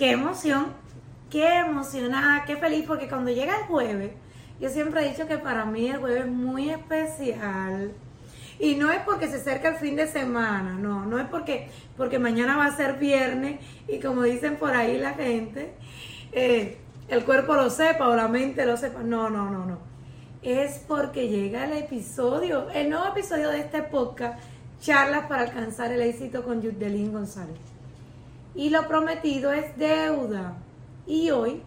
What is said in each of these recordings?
qué emoción, qué emocionada, qué feliz, porque cuando llega el jueves, yo siempre he dicho que para mí el jueves es muy especial. Y no es porque se acerca el fin de semana, no, no es porque, porque mañana va a ser viernes y como dicen por ahí la gente, eh, el cuerpo lo sepa o la mente lo sepa. No, no, no, no. Es porque llega el episodio, el nuevo episodio de este podcast, Charlas para alcanzar el éxito con Yudelín González. Y lo prometido es deuda. Y hoy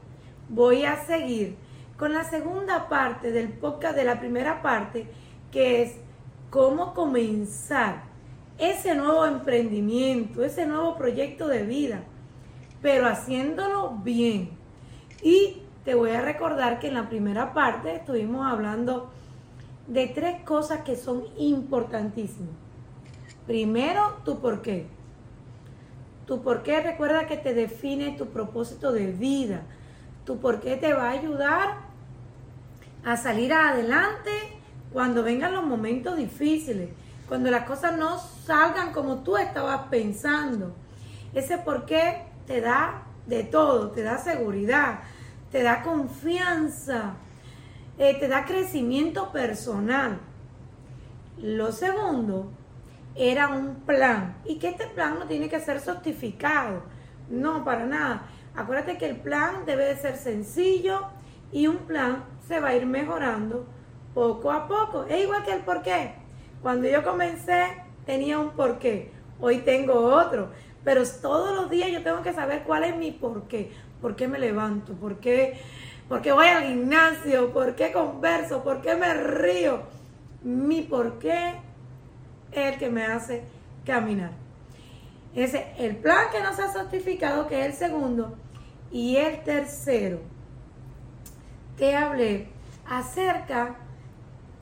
voy a seguir con la segunda parte del podcast de la primera parte, que es cómo comenzar ese nuevo emprendimiento, ese nuevo proyecto de vida, pero haciéndolo bien. Y te voy a recordar que en la primera parte estuvimos hablando de tres cosas que son importantísimas. Primero, tu por qué. Tu por qué recuerda que te define tu propósito de vida. Tu por qué te va a ayudar a salir adelante cuando vengan los momentos difíciles, cuando las cosas no salgan como tú estabas pensando. Ese por qué te da de todo, te da seguridad, te da confianza, eh, te da crecimiento personal. Lo segundo era un plan y que este plan no tiene que ser certificado, no, para nada. Acuérdate que el plan debe de ser sencillo y un plan se va a ir mejorando poco a poco. Es igual que el porqué. Cuando yo comencé tenía un porqué, hoy tengo otro, pero todos los días yo tengo que saber cuál es mi porqué. ¿Por qué me levanto? ¿Por qué, por qué voy al gimnasio? ¿Por qué converso? ¿Por qué me río? Mi porqué el que me hace caminar. Ese, el plan que no se ha certificado, que es el segundo, y el tercero, te hablé acerca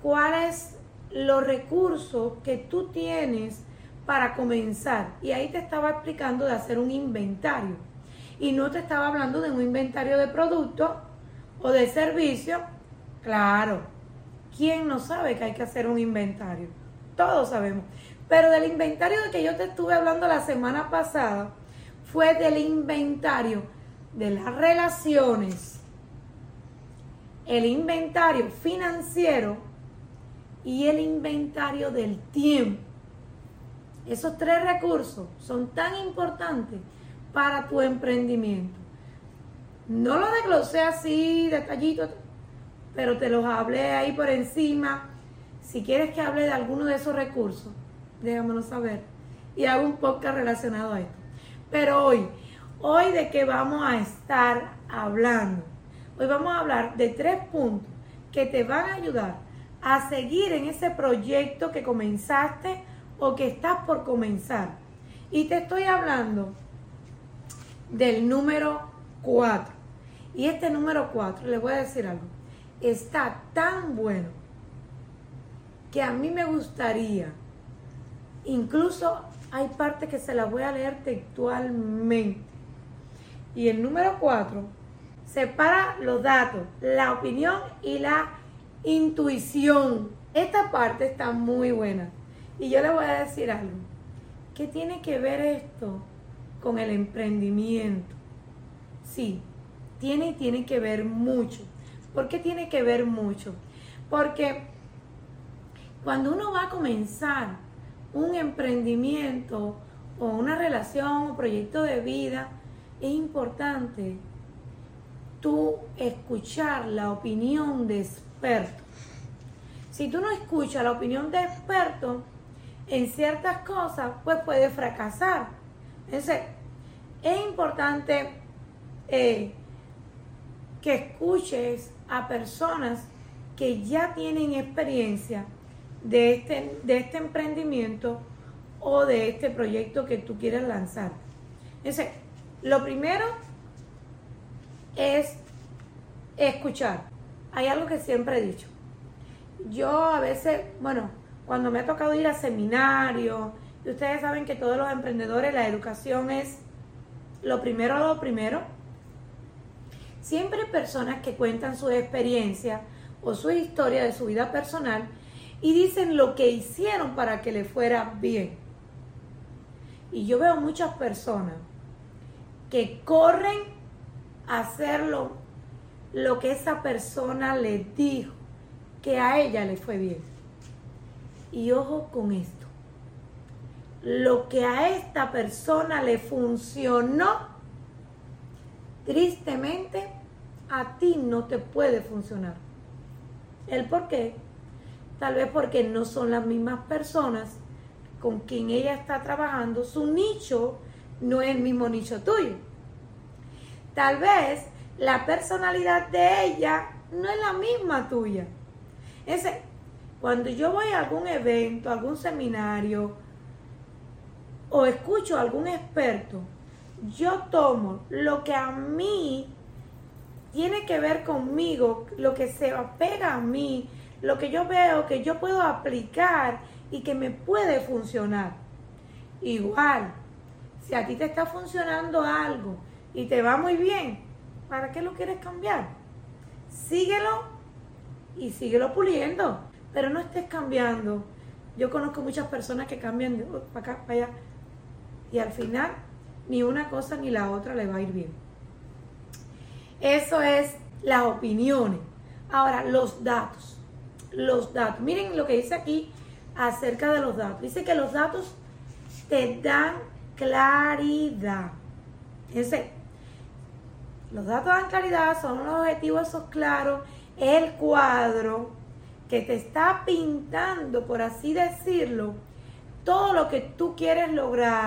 cuáles los recursos que tú tienes para comenzar. Y ahí te estaba explicando de hacer un inventario. Y no te estaba hablando de un inventario de productos o de servicios. Claro, ¿quién no sabe que hay que hacer un inventario? Todos sabemos. Pero del inventario de que yo te estuve hablando la semana pasada fue del inventario de las relaciones, el inventario financiero y el inventario del tiempo. Esos tres recursos son tan importantes para tu emprendimiento. No lo desglosé así, detallito, pero te los hablé ahí por encima. Si quieres que hable de alguno de esos recursos, déjamelo saber. Y hago un podcast relacionado a esto. Pero hoy, hoy de qué vamos a estar hablando. Hoy vamos a hablar de tres puntos que te van a ayudar a seguir en ese proyecto que comenzaste o que estás por comenzar. Y te estoy hablando del número 4. Y este número 4, le voy a decir algo, está tan bueno que a mí me gustaría, incluso hay partes que se las voy a leer textualmente. Y el número 4 separa los datos, la opinión y la Intuición. Esta parte está muy buena. Y yo le voy a decir algo. ¿Qué tiene que ver esto con el emprendimiento? Sí, tiene y tiene que ver mucho. ¿Por qué tiene que ver mucho? Porque cuando uno va a comenzar un emprendimiento o una relación o proyecto de vida, es importante tú escuchar la opinión de si tú no escuchas la opinión de expertos en ciertas cosas, pues puedes fracasar. Entonces, es importante eh, que escuches a personas que ya tienen experiencia de este, de este emprendimiento o de este proyecto que tú quieres lanzar. Entonces, lo primero es escuchar hay algo que siempre he dicho. Yo a veces, bueno, cuando me ha tocado ir a seminarios, y ustedes saben que todos los emprendedores, la educación es lo primero, lo primero. Siempre hay personas que cuentan su experiencia o su historia de su vida personal y dicen lo que hicieron para que le fuera bien. Y yo veo muchas personas que corren a hacer lo, lo que esa persona le dijo que a ella le fue bien. Y ojo con esto. Lo que a esta persona le funcionó, tristemente, a ti no te puede funcionar. ¿El por qué? Tal vez porque no son las mismas personas con quien ella está trabajando. Su nicho no es el mismo nicho tuyo. Tal vez la personalidad de ella no es la misma tuya. Ese, cuando yo voy a algún evento, algún seminario o escucho a algún experto, yo tomo lo que a mí tiene que ver conmigo, lo que se apega a mí, lo que yo veo que yo puedo aplicar y que me puede funcionar. Igual, si a ti te está funcionando algo y te va muy bien, ¿para qué lo quieres cambiar? Síguelo y síguelo puliendo, pero no estés cambiando. Yo conozco muchas personas que cambian de para acá, para allá, y al final ni una cosa ni la otra le va a ir bien. Eso es las opiniones. Ahora, los datos. Los datos. Miren lo que dice aquí acerca de los datos. Dice que los datos te dan claridad. Ese, los datos dan claridad, son los objetivos esos claros, el cuadro que te está pintando, por así decirlo, todo lo que tú quieres lograr